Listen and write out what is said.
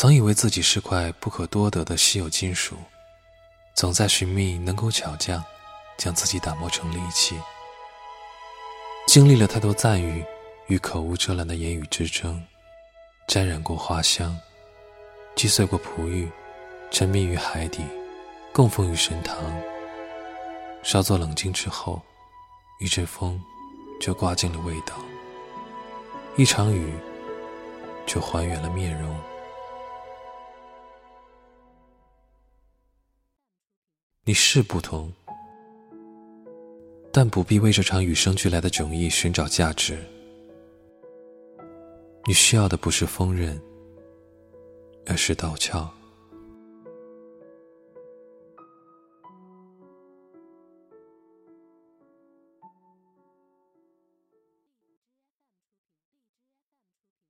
曾以为自己是块不可多得的稀有金属，总在寻觅能够巧匠将自己打磨成利器。经历了太多赞誉与口无遮拦的言语之争，沾染过花香，击碎过璞玉，沉迷于海底，供奉于神堂。稍作冷静之后，一阵风就刮尽了味道，一场雨就还原了面容。你是不同，但不必为这场与生俱来的迥异寻找价值。你需要的不是锋刃，而是刀鞘。